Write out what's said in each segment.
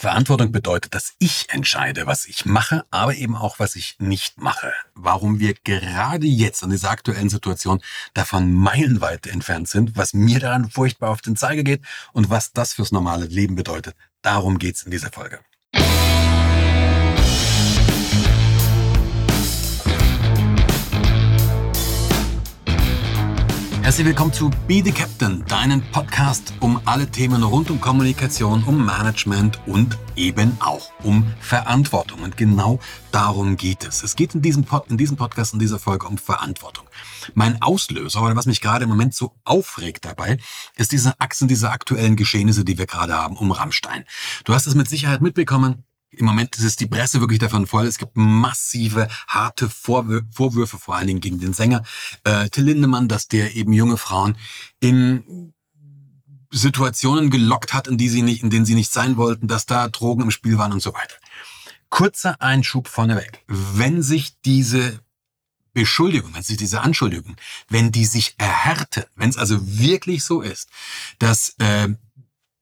Verantwortung bedeutet, dass ich entscheide, was ich mache, aber eben auch, was ich nicht mache. Warum wir gerade jetzt in dieser aktuellen Situation davon meilenweit entfernt sind, was mir daran furchtbar auf den Zeiger geht und was das fürs normale Leben bedeutet. Darum geht's in dieser Folge. Herzlich willkommen zu Be the Captain, deinen Podcast um alle Themen rund um Kommunikation, um Management und eben auch um Verantwortung. Und genau darum geht es. Es geht in diesem, Pod, in diesem Podcast, in dieser Folge um Verantwortung. Mein Auslöser, oder was mich gerade im Moment so aufregt dabei, ist diese Achsen dieser aktuellen Geschehnisse, die wir gerade haben um Rammstein. Du hast es mit Sicherheit mitbekommen. Im Moment ist die Presse wirklich davon voll. Es gibt massive, harte Vorwür Vorwürfe, vor allen Dingen gegen den Sänger äh, Till Lindemann, dass der eben junge Frauen in Situationen gelockt hat, in, die sie nicht, in denen sie nicht sein wollten, dass da Drogen im Spiel waren und so weiter. Kurzer Einschub vorneweg. Wenn sich diese Beschuldigung, wenn sich diese Anschuldigung, wenn die sich erhärten, wenn es also wirklich so ist, dass äh,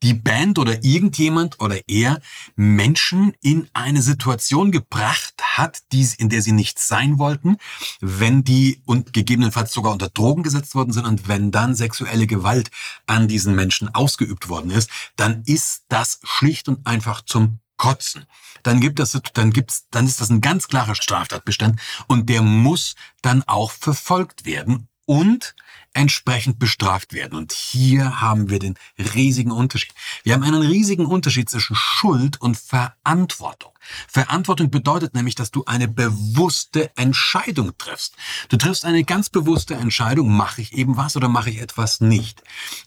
die Band oder irgendjemand oder er Menschen in eine Situation gebracht hat, die, in der sie nicht sein wollten, wenn die und gegebenenfalls sogar unter Drogen gesetzt worden sind und wenn dann sexuelle Gewalt an diesen Menschen ausgeübt worden ist, dann ist das schlicht und einfach zum Kotzen. Dann gibt es, dann gibt's, dann ist das ein ganz klarer Straftatbestand und der muss dann auch verfolgt werden und entsprechend bestraft werden. Und hier haben wir den riesigen Unterschied. Wir haben einen riesigen Unterschied zwischen Schuld und Verantwortung. Verantwortung bedeutet nämlich, dass du eine bewusste Entscheidung triffst. Du triffst eine ganz bewusste Entscheidung, mache ich eben was oder mache ich etwas nicht.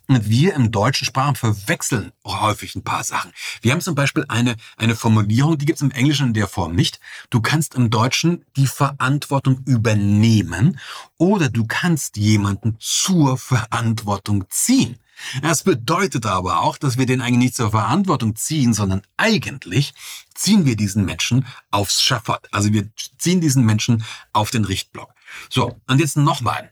Und wir im deutschen Sprachen verwechseln häufig ein paar Sachen. Wir haben zum Beispiel eine, eine Formulierung, die gibt es im Englischen in der Form nicht. Du kannst im Deutschen die Verantwortung übernehmen oder du kannst jemanden zur Verantwortung ziehen. Das bedeutet aber auch, dass wir den eigentlich nicht zur Verantwortung ziehen, sondern eigentlich ziehen wir diesen Menschen aufs Schafott. Also wir ziehen diesen Menschen auf den Richtblock. So, und jetzt nochmal.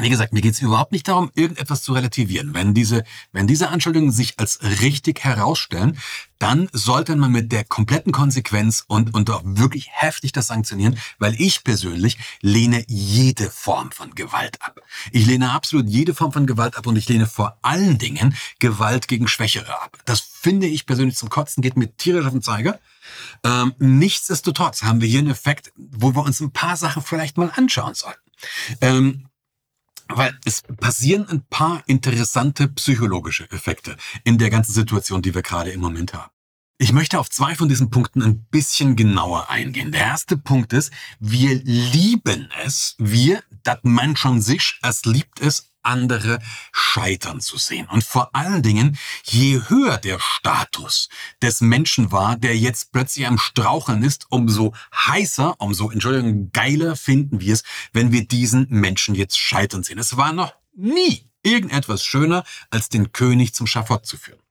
Wie gesagt, mir geht es überhaupt nicht darum, irgendetwas zu relativieren. Wenn diese, wenn diese Anschuldigungen sich als richtig herausstellen, dann sollte man mit der kompletten Konsequenz und, und auch wirklich heftig das sanktionieren, weil ich persönlich lehne jede Form von Gewalt ab. Ich lehne absolut jede Form von Gewalt ab und ich lehne vor allen Dingen Gewalt gegen Schwächere ab. Das finde ich persönlich zum Kotzen, geht mir tierisch auf den Zeiger. Ähm, nichtsdestotrotz haben wir hier einen Effekt, wo wir uns ein paar Sachen vielleicht mal anschauen sollten. Ähm, weil es passieren ein paar interessante psychologische Effekte in der ganzen Situation, die wir gerade im Moment haben. Ich möchte auf zwei von diesen Punkten ein bisschen genauer eingehen. Der erste Punkt ist, wir lieben es, wir, das Mensch an sich, es liebt es, andere scheitern zu sehen. Und vor allen Dingen, je höher der Status des Menschen war, der jetzt plötzlich am Straucheln ist, umso heißer, umso, Entschuldigung, geiler finden wir es, wenn wir diesen Menschen jetzt scheitern sehen. Es war noch nie irgendetwas schöner, als den König zum Schafott zu führen.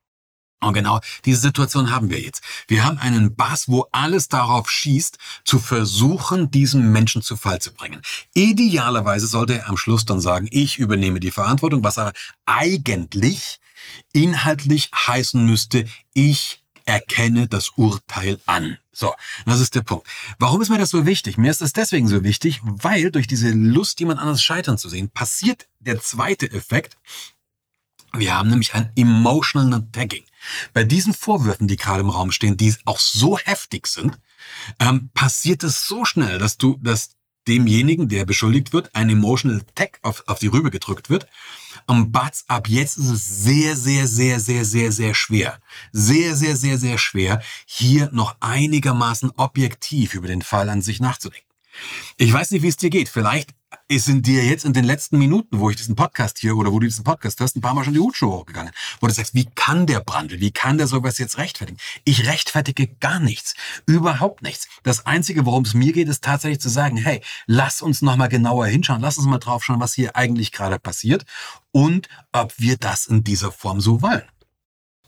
Und genau diese Situation haben wir jetzt. Wir haben einen Bass, wo alles darauf schießt, zu versuchen, diesen Menschen zu Fall zu bringen. Idealerweise sollte er am Schluss dann sagen, ich übernehme die Verantwortung, was aber eigentlich inhaltlich heißen müsste, ich erkenne das Urteil an. So, das ist der Punkt. Warum ist mir das so wichtig? Mir ist das deswegen so wichtig, weil durch diese Lust, jemand anderes scheitern zu sehen, passiert der zweite Effekt. Wir haben nämlich ein Emotional Tagging. Bei diesen Vorwürfen, die gerade im Raum stehen, die auch so heftig sind, ähm, passiert es so schnell, dass du, dass demjenigen, der beschuldigt wird, ein Emotional Tag auf, auf die Rübe gedrückt wird. Und Batz, ab jetzt ist es sehr, sehr, sehr, sehr, sehr, sehr schwer. Sehr, sehr, sehr, sehr schwer, hier noch einigermaßen objektiv über den Fall an sich nachzudenken. Ich weiß nicht, wie es dir geht. Vielleicht ist in dir jetzt in den letzten Minuten, wo ich diesen Podcast hier oder wo du diesen Podcast hörst, ein paar Mal schon die Hutschuhe hochgegangen, wo du sagst, wie kann der Brandl, wie kann der sowas jetzt rechtfertigen? Ich rechtfertige gar nichts, überhaupt nichts. Das Einzige, worum es mir geht, ist tatsächlich zu sagen, hey, lass uns nochmal genauer hinschauen, lass uns mal drauf schauen, was hier eigentlich gerade passiert und ob wir das in dieser Form so wollen.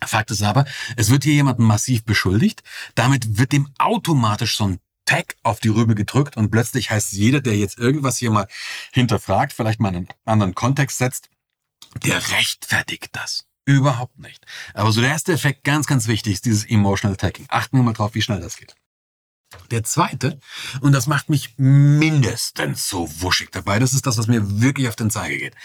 Fakt ist aber, es wird hier jemanden massiv beschuldigt. Damit wird dem automatisch so ein Tag auf die Rübe gedrückt und plötzlich heißt jeder, der jetzt irgendwas hier mal hinterfragt, vielleicht mal einen anderen Kontext setzt, der rechtfertigt das. Überhaupt nicht. Aber so der erste Effekt, ganz, ganz wichtig, ist dieses Emotional Tagging. Achten wir mal drauf, wie schnell das geht. Der zweite, und das macht mich mindestens so wuschig dabei, das ist das, was mir wirklich auf den Zeiger geht.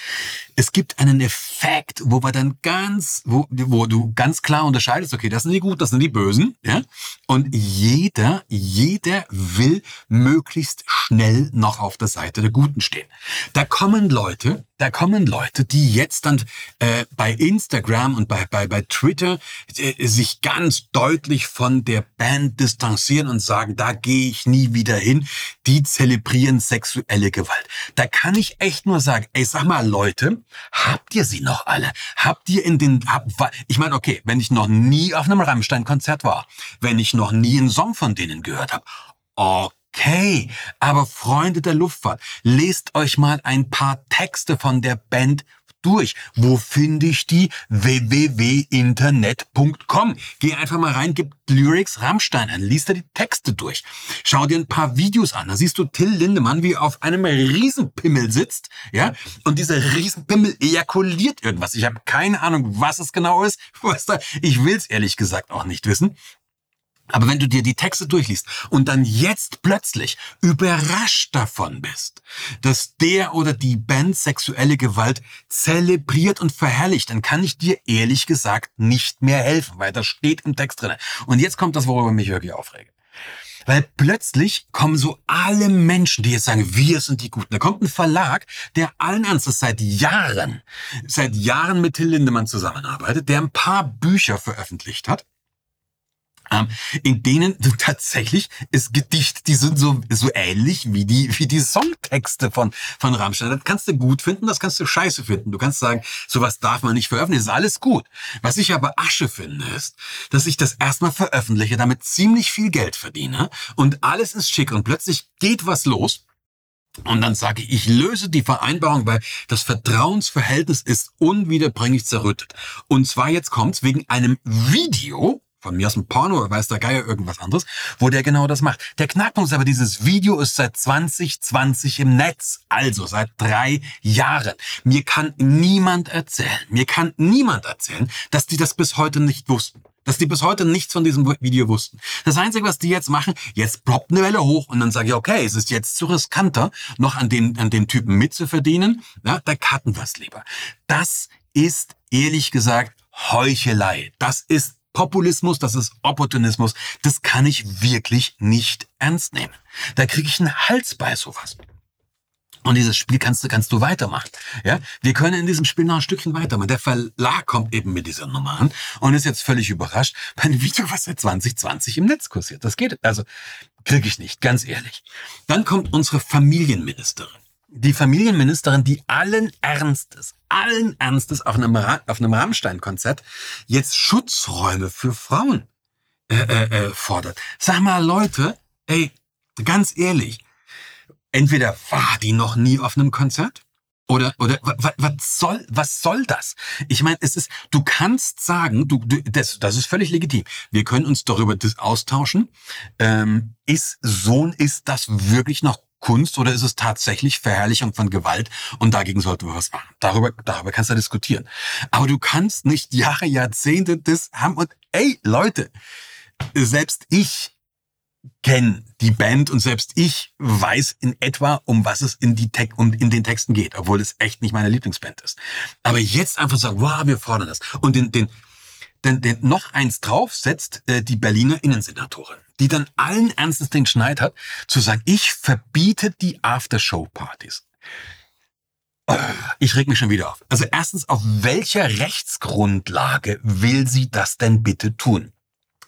Es gibt einen Effekt, wo wir dann ganz, wo, wo du ganz klar unterscheidest, okay, das sind die Guten, das sind die Bösen, ja? Und jeder, jeder will möglichst schnell noch auf der Seite der Guten stehen. Da kommen Leute, da kommen Leute, die jetzt dann äh, bei Instagram und bei, bei, bei Twitter äh, sich ganz deutlich von der Band distanzieren und sagen, da gehe ich nie wieder hin. Die zelebrieren sexuelle Gewalt. Da kann ich echt nur sagen, ey, sag mal, Leute, habt ihr sie noch alle? Habt ihr in den, hab, ich meine, okay, wenn ich noch nie auf einem Rammstein-Konzert war, wenn ich noch nie einen Song von denen gehört habe, okay Okay, aber Freunde der Luftfahrt, lest euch mal ein paar Texte von der Band durch. Wo finde ich die? www.internet.com. Geh einfach mal rein, gib Lyrics Rammstein an, liest da die Texte durch. Schau dir ein paar Videos an. Da siehst du Till Lindemann, wie er auf einem Riesenpimmel sitzt, ja, und dieser Riesenpimmel ejakuliert irgendwas. Ich habe keine Ahnung, was es genau ist. Was da, ich will's ehrlich gesagt auch nicht wissen. Aber wenn du dir die Texte durchliest und dann jetzt plötzlich überrascht davon bist, dass der oder die Band sexuelle Gewalt zelebriert und verherrlicht, dann kann ich dir ehrlich gesagt nicht mehr helfen, weil das steht im Text drin. Und jetzt kommt das, worüber mich wirklich aufrege. Weil plötzlich kommen so alle Menschen, die jetzt sagen, wir sind die Guten. Da kommt ein Verlag, der allen Ernstes seit Jahren, seit Jahren mit Till Lindemann zusammenarbeitet, der ein paar Bücher veröffentlicht hat in denen du tatsächlich es Gedichte, die sind so so ähnlich wie die wie die Songtexte von von Rammstein. Das kannst du gut finden, das kannst du scheiße finden. Du kannst sagen, sowas darf man nicht veröffentlichen, ist alles gut. Was ich aber Asche finde, ist, dass ich das erstmal veröffentliche, damit ziemlich viel Geld verdiene und alles ist schick und plötzlich geht was los. Und dann sage ich, ich löse die Vereinbarung, weil das Vertrauensverhältnis ist unwiederbringlich zerrüttet. Und zwar jetzt kommt's wegen einem Video, von mir aus ein Porno oder weiß der Geier irgendwas anderes, wo der genau das macht. Der Knackpunkt ist aber, dieses Video ist seit 2020 im Netz, also seit drei Jahren. Mir kann niemand erzählen, mir kann niemand erzählen, dass die das bis heute nicht wussten. Dass die bis heute nichts von diesem Video wussten. Das Einzige, was die jetzt machen, jetzt ploppt eine Welle hoch und dann sage ich, okay, es ist jetzt zu riskanter, noch an dem, an dem Typen mitzuverdienen. Ja, da cutten wir es lieber. Das ist, ehrlich gesagt, Heuchelei. Das ist Populismus, das ist Opportunismus. Das kann ich wirklich nicht ernst nehmen. Da kriege ich einen Hals bei sowas. Und dieses Spiel kannst du, kannst du weitermachen. Ja, wir können in diesem Spiel noch ein Stückchen weitermachen. Der Verlag kommt eben mit dieser Nummer an und ist jetzt völlig überrascht bei einem Video, was seit 2020 im Netz kursiert. Das geht, also kriege ich nicht, ganz ehrlich. Dann kommt unsere Familienministerin die Familienministerin, die allen Ernstes, allen Ernstes auf einem, auf einem Rammstein-Konzert jetzt Schutzräume für Frauen äh, äh, äh, fordert. Sag mal, Leute, ey, ganz ehrlich, entweder war die noch nie auf einem Konzert oder oder was, soll was soll das? Ich meine, es ist du kannst sagen, du, du das das ist völlig legitim. Wir können uns darüber austauschen. Ähm, ist Sohn ist das wirklich noch Kunst oder ist es tatsächlich Verherrlichung von Gewalt und dagegen sollten wir was machen. Darüber, darüber kannst du diskutieren. Aber du kannst nicht Jahre, Jahrzehnte das haben und ey, Leute, selbst ich kenne die Band und selbst ich weiß in etwa, um was es in, die Te um, in den Texten geht, obwohl es echt nicht meine Lieblingsband ist. Aber jetzt einfach sagen, wow, wir fordern das. Und den, den, den, den noch eins drauf setzt äh, die Berliner Innensenatorin die dann allen Ernstes den Schneid hat, zu sagen, ich verbiete die Aftershow-Partys. Ich reg mich schon wieder auf. Also erstens, auf welcher Rechtsgrundlage will sie das denn bitte tun?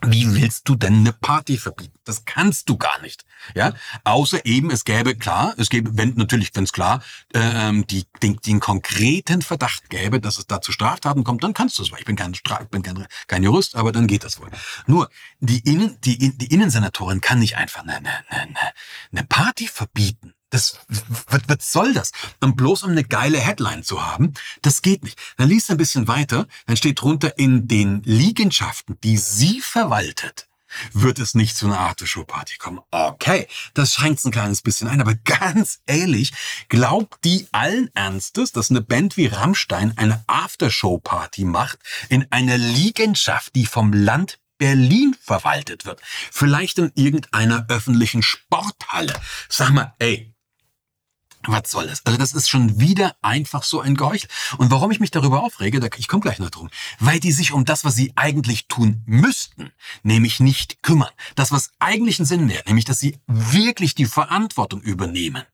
Wie willst du denn eine Party verbieten? Das kannst du gar nicht. Ja, außer eben es gäbe klar, es gäbe, wenn natürlich, wenn es klar ähm, die, den, den konkreten Verdacht gäbe, dass es da zu Straftaten kommt, dann kannst du es. Ich bin kein Straf, bin kein, kein Jurist, aber dann geht das wohl. Nur die Innen, die, die Innensenatorin kann nicht einfach eine, eine, eine, eine Party verbieten. Das, was, was soll das? Und bloß um eine geile Headline zu haben, das geht nicht. Dann liest ein bisschen weiter, dann steht drunter in den Liegenschaften, die sie verwaltet, wird es nicht zu einer Aftershow-Party kommen. Okay, das schränkt ein kleines bisschen ein, aber ganz ehrlich, glaubt die allen Ernstes, dass eine Band wie Rammstein eine Aftershow-Party macht in einer Liegenschaft, die vom Land Berlin verwaltet wird. Vielleicht in irgendeiner öffentlichen Sporthalle. Sag mal, ey, was soll das? Also das ist schon wieder einfach so ein Geheuchel. Und warum ich mich darüber aufrege, ich komme gleich noch drum, weil die sich um das, was sie eigentlich tun müssten, nämlich nicht kümmern. Das, was eigentlich einen Sinn wäre, nämlich dass sie wirklich die Verantwortung übernehmen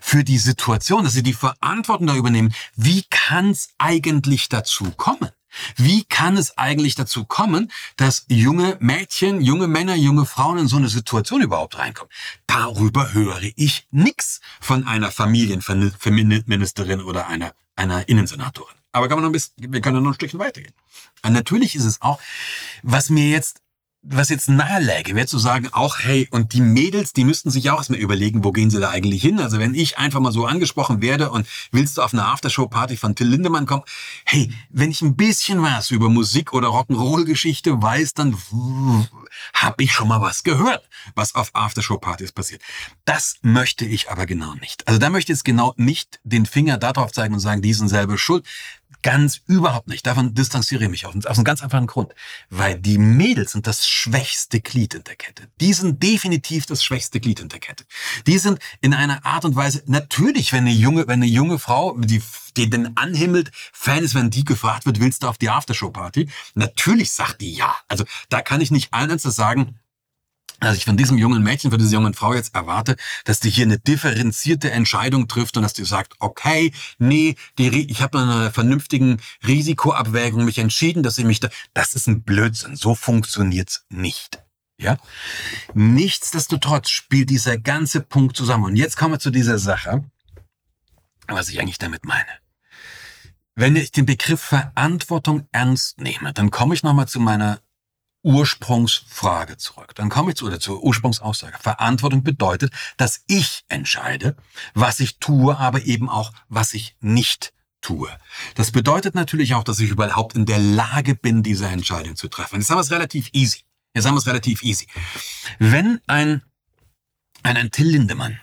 für die Situation, dass sie die Verantwortung da übernehmen. Wie kann es eigentlich dazu kommen? Wie kann es eigentlich dazu kommen, dass junge Mädchen, junge Männer, junge Frauen in so eine Situation überhaupt reinkommen? Darüber höre ich nichts von einer Familienministerin oder einer, einer Innensenatorin. Aber kann man noch ein bisschen, wir können noch ein Stückchen weitergehen. Und natürlich ist es auch, was mir jetzt was jetzt naheläge, wäre zu sagen, auch hey, und die Mädels, die müssten sich auch erstmal überlegen, wo gehen sie da eigentlich hin? Also wenn ich einfach mal so angesprochen werde und willst du auf eine Aftershow-Party von Till Lindemann kommen? Hey, wenn ich ein bisschen was über Musik oder Rock'n'Roll-Geschichte weiß, dann habe ich schon mal was gehört, was auf Aftershow-Partys passiert. Das möchte ich aber genau nicht. Also da möchte ich jetzt genau nicht den Finger darauf zeigen und sagen, die sind selber schuld. Ganz überhaupt nicht. Davon distanziere ich mich auch. Aus einem ganz einfachen Grund. Weil die Mädels sind das schwächste Glied in der Kette. Die sind definitiv das schwächste Glied in der Kette. Die sind in einer Art und Weise, natürlich, wenn eine junge, wenn eine junge Frau, die, die den anhimmelt, Fan ist, wenn die gefragt wird, willst du auf die Aftershow-Party? Natürlich sagt die ja. Also da kann ich nicht allen Ernstes sagen, dass ich von diesem jungen Mädchen, von dieser jungen Frau jetzt erwarte, dass die hier eine differenzierte Entscheidung trifft und dass die sagt, okay, nee, die, ich habe nach einer vernünftigen Risikoabwägung mich entschieden, dass ich mich da, das ist ein Blödsinn, so funktioniert's nicht. Ja? Nichtsdestotrotz spielt dieser ganze Punkt zusammen. Und jetzt kommen wir zu dieser Sache, was ich eigentlich damit meine. Wenn ich den Begriff Verantwortung ernst nehme, dann komme ich nochmal zu meiner Ursprungsfrage zurück. Dann komme ich zu, oder zur Ursprungsaussage. Verantwortung bedeutet, dass ich entscheide, was ich tue, aber eben auch, was ich nicht tue. Das bedeutet natürlich auch, dass ich überhaupt in der Lage bin, diese Entscheidung zu treffen. Jetzt haben wir es relativ easy. Jetzt haben wir es relativ easy. Wenn ein, ein, ein Till Lindemann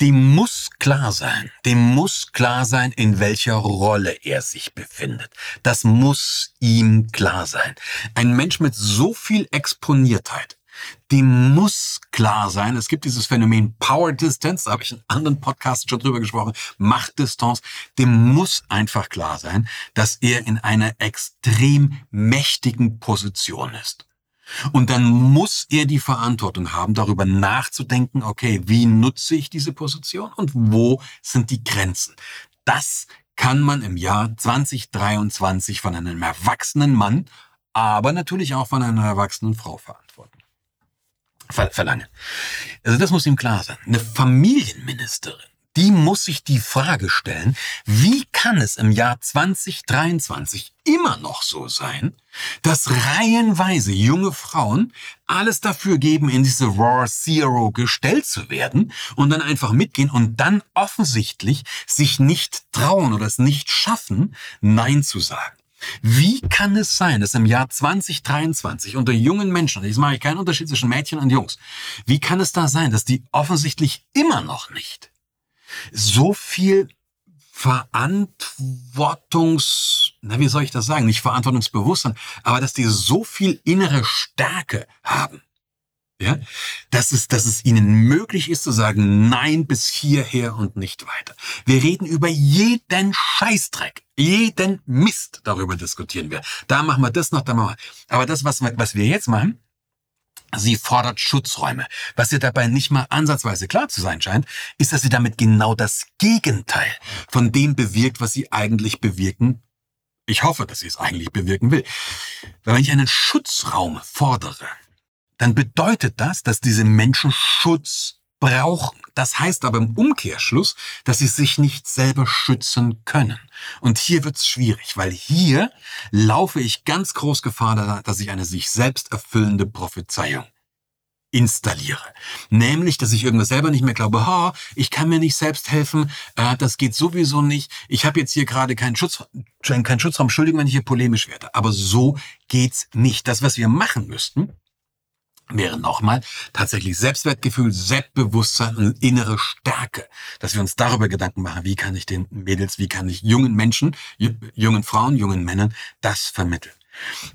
dem muss klar sein, dem muss klar sein, in welcher Rolle er sich befindet. Das muss ihm klar sein. Ein Mensch mit so viel Exponiertheit, dem muss klar sein, es gibt dieses Phänomen Power Distance, da habe ich in anderen Podcasts schon drüber gesprochen, Machtdistanz, dem muss einfach klar sein, dass er in einer extrem mächtigen Position ist. Und dann muss er die Verantwortung haben, darüber nachzudenken, okay, wie nutze ich diese Position und wo sind die Grenzen? Das kann man im Jahr 2023 von einem erwachsenen Mann, aber natürlich auch von einer erwachsenen Frau verantworten. Ver verlangen. Also das muss ihm klar sein. Eine Familienministerin die muss sich die Frage stellen, wie kann es im Jahr 2023 immer noch so sein, dass reihenweise junge Frauen alles dafür geben, in diese Raw Zero gestellt zu werden und dann einfach mitgehen und dann offensichtlich sich nicht trauen oder es nicht schaffen, Nein zu sagen. Wie kann es sein, dass im Jahr 2023 unter jungen Menschen, jetzt mache ich keinen Unterschied zwischen Mädchen und Jungs, wie kann es da sein, dass die offensichtlich immer noch nicht so viel Verantwortungs, na, wie soll ich das sagen? Nicht Verantwortungsbewusstsein, aber dass die so viel innere Stärke haben. Ja, dass es, dass es ihnen möglich ist zu sagen, nein bis hierher und nicht weiter. Wir reden über jeden Scheißdreck, jeden Mist, darüber diskutieren wir. Da machen wir das noch, da machen wir. Aber das, was, was wir jetzt machen, Sie fordert Schutzräume. Was ihr dabei nicht mal ansatzweise klar zu sein scheint, ist, dass sie damit genau das Gegenteil von dem bewirkt, was sie eigentlich bewirken. Ich hoffe, dass sie es eigentlich bewirken will. Wenn ich einen Schutzraum fordere, dann bedeutet das, dass diese Menschen Schutz brauchen. Das heißt aber im Umkehrschluss, dass sie sich nicht selber schützen können. Und hier wird's schwierig, weil hier laufe ich ganz groß Gefahr, dass ich eine sich selbst erfüllende Prophezeiung installiere. Nämlich, dass ich irgendwas selber nicht mehr glaube, ha, ich kann mir nicht selbst helfen, äh, das geht sowieso nicht, ich habe jetzt hier gerade keinen, Schutz, keinen Schutzraum, Entschuldigung, wenn ich hier polemisch werde. Aber so geht's nicht. Das, was wir machen müssten, wäre nochmal tatsächlich Selbstwertgefühl, Selbstbewusstsein und innere Stärke, dass wir uns darüber Gedanken machen, wie kann ich den Mädels, wie kann ich jungen Menschen, jungen Frauen, jungen Männern das vermitteln.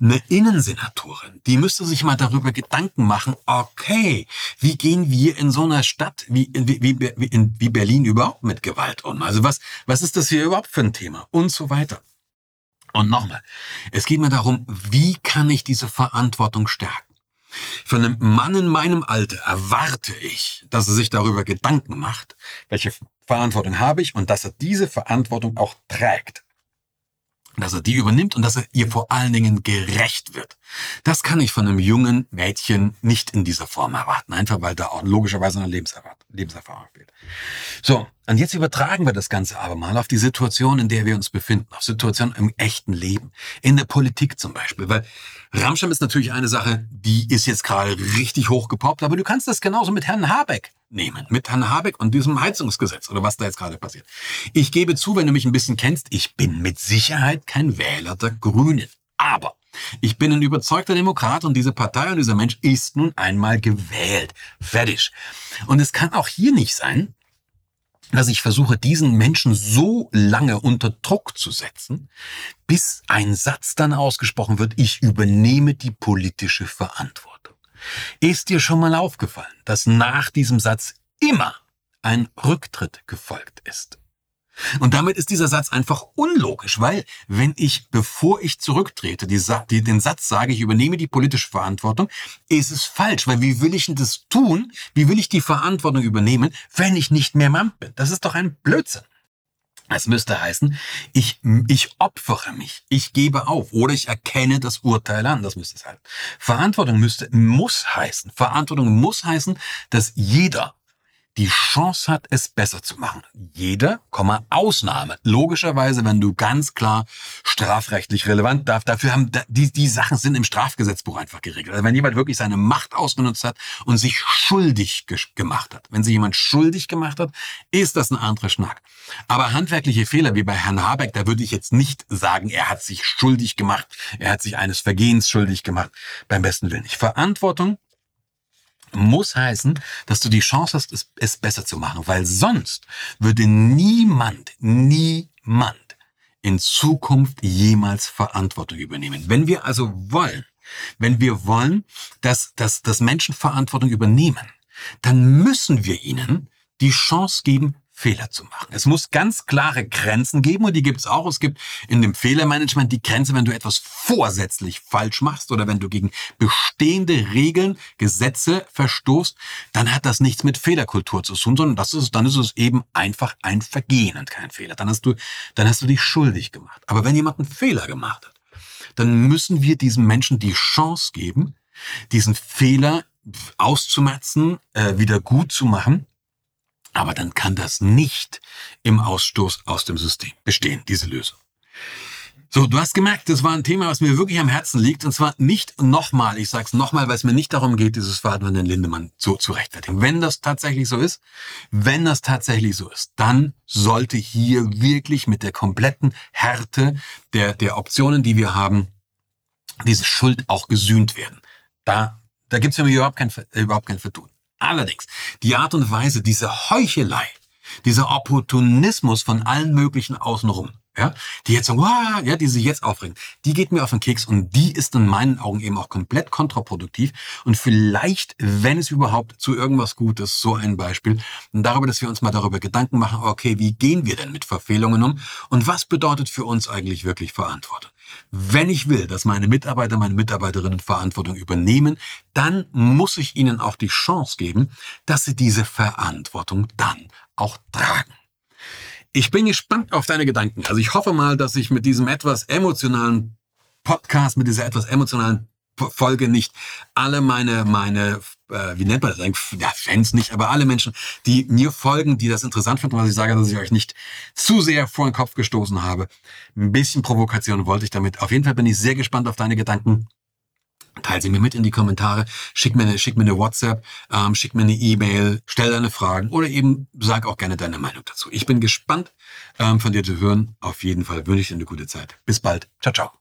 Eine Innensenatorin, die müsste sich mal darüber Gedanken machen, okay, wie gehen wir in so einer Stadt wie, wie, wie, wie Berlin überhaupt mit Gewalt um? Also was, was ist das hier überhaupt für ein Thema? Und so weiter. Und nochmal, es geht mir darum, wie kann ich diese Verantwortung stärken? Von einem Mann in meinem Alter erwarte ich, dass er sich darüber Gedanken macht, welche Verantwortung habe ich und dass er diese Verantwortung auch trägt dass er die übernimmt und dass er ihr vor allen Dingen gerecht wird. Das kann ich von einem jungen Mädchen nicht in dieser Form erwarten, einfach weil da auch logischerweise eine Lebenserfahrung fehlt. So, und jetzt übertragen wir das Ganze aber mal auf die Situation, in der wir uns befinden, auf Situationen im echten Leben, in der Politik zum Beispiel, weil Ramscham ist natürlich eine Sache, die ist jetzt gerade richtig hochgepoppt, aber du kannst das genauso mit Herrn Habeck nehmen, mit Herrn Habeck und diesem Heizungsgesetz oder was da jetzt gerade passiert. Ich gebe zu, wenn du mich ein bisschen kennst, ich bin mit Sicherheit kein Wähler der Grünen. Aber ich bin ein überzeugter Demokrat und diese Partei und dieser Mensch ist nun einmal gewählt. Fertig. Und es kann auch hier nicht sein, dass ich versuche, diesen Menschen so lange unter Druck zu setzen, bis ein Satz dann ausgesprochen wird, ich übernehme die politische Verantwortung. Ist dir schon mal aufgefallen, dass nach diesem Satz immer ein Rücktritt gefolgt ist? Und damit ist dieser Satz einfach unlogisch, weil wenn ich, bevor ich zurücktrete, die, die, den Satz sage, ich übernehme die politische Verantwortung, ist es falsch, weil wie will ich denn das tun? Wie will ich die Verantwortung übernehmen, wenn ich nicht mehr Mann bin? Das ist doch ein Blödsinn. Es müsste heißen, ich, ich opfere mich, ich gebe auf oder ich erkenne das Urteil an. Das müsste es heißen. Verantwortung müsste, muss heißen. Verantwortung muss heißen, dass jeder die Chance hat, es besser zu machen. Jeder, Ausnahme. Logischerweise, wenn du ganz klar strafrechtlich relevant darf, dafür haben die, die Sachen sind im Strafgesetzbuch einfach geregelt. Also wenn jemand wirklich seine Macht ausgenutzt hat und sich schuldig gemacht hat, wenn sich jemand schuldig gemacht hat, ist das ein anderer Schnack. Aber handwerkliche Fehler wie bei Herrn Habeck, da würde ich jetzt nicht sagen, er hat sich schuldig gemacht, er hat sich eines Vergehens schuldig gemacht. Beim besten Willen nicht. Verantwortung muss heißen, dass du die Chance hast, es, es besser zu machen, weil sonst würde niemand, niemand in Zukunft jemals Verantwortung übernehmen. Wenn wir also wollen, wenn wir wollen, dass, dass, dass Menschen Verantwortung übernehmen, dann müssen wir ihnen die Chance geben, Fehler zu machen. Es muss ganz klare Grenzen geben und die gibt es auch. Es gibt in dem Fehlermanagement die Grenze, wenn du etwas vorsätzlich falsch machst oder wenn du gegen bestehende Regeln, Gesetze verstoßt, dann hat das nichts mit Fehlerkultur zu tun, sondern das ist, dann ist es eben einfach ein Vergehen und kein Fehler. Dann hast du, dann hast du dich schuldig gemacht. Aber wenn jemand einen Fehler gemacht hat, dann müssen wir diesem Menschen die Chance geben, diesen Fehler auszumerzen, äh, wieder gut zu machen aber dann kann das nicht im Ausstoß aus dem System bestehen, diese Lösung. So, du hast gemerkt, das war ein Thema, was mir wirklich am Herzen liegt. Und zwar nicht nochmal, ich sage es nochmal, weil es mir nicht darum geht, dieses Verhalten von den Lindemann zu, zu rechtfertigen. Wenn das tatsächlich so ist, wenn das tatsächlich so ist, dann sollte hier wirklich mit der kompletten Härte der, der Optionen, die wir haben, diese Schuld auch gesühnt werden. Da, da gibt es überhaupt kein, überhaupt kein Vertun. Allerdings, die Art und Weise, diese Heuchelei, dieser Opportunismus von allen möglichen außenrum, ja, die jetzt sagen, wow, ja, die sich jetzt aufregen, die geht mir auf den Keks und die ist in meinen Augen eben auch komplett kontraproduktiv. Und vielleicht, wenn es überhaupt zu irgendwas Gutes, so ein Beispiel, darüber, dass wir uns mal darüber Gedanken machen, okay, wie gehen wir denn mit Verfehlungen um? Und was bedeutet für uns eigentlich wirklich Verantwortung? Wenn ich will, dass meine Mitarbeiter, meine Mitarbeiterinnen Verantwortung übernehmen, dann muss ich ihnen auch die Chance geben, dass sie diese Verantwortung dann auch tragen. Ich bin gespannt auf deine Gedanken. Also ich hoffe mal, dass ich mit diesem etwas emotionalen Podcast, mit dieser etwas emotionalen Folge nicht alle meine, meine, äh, wie nennt man das eigentlich? Ja, Fans nicht, aber alle Menschen, die mir folgen, die das interessant finden, was ich sage, dass ich euch nicht zu sehr vor den Kopf gestoßen habe. Ein bisschen Provokation wollte ich damit. Auf jeden Fall bin ich sehr gespannt auf deine Gedanken. Teil sie mir mit in die Kommentare, schick mir eine, schick mir eine WhatsApp, ähm, schick mir eine E-Mail, stell deine Fragen oder eben sag auch gerne deine Meinung dazu. Ich bin gespannt, ähm, von dir zu hören. Auf jeden Fall wünsche ich dir eine gute Zeit. Bis bald. Ciao, ciao.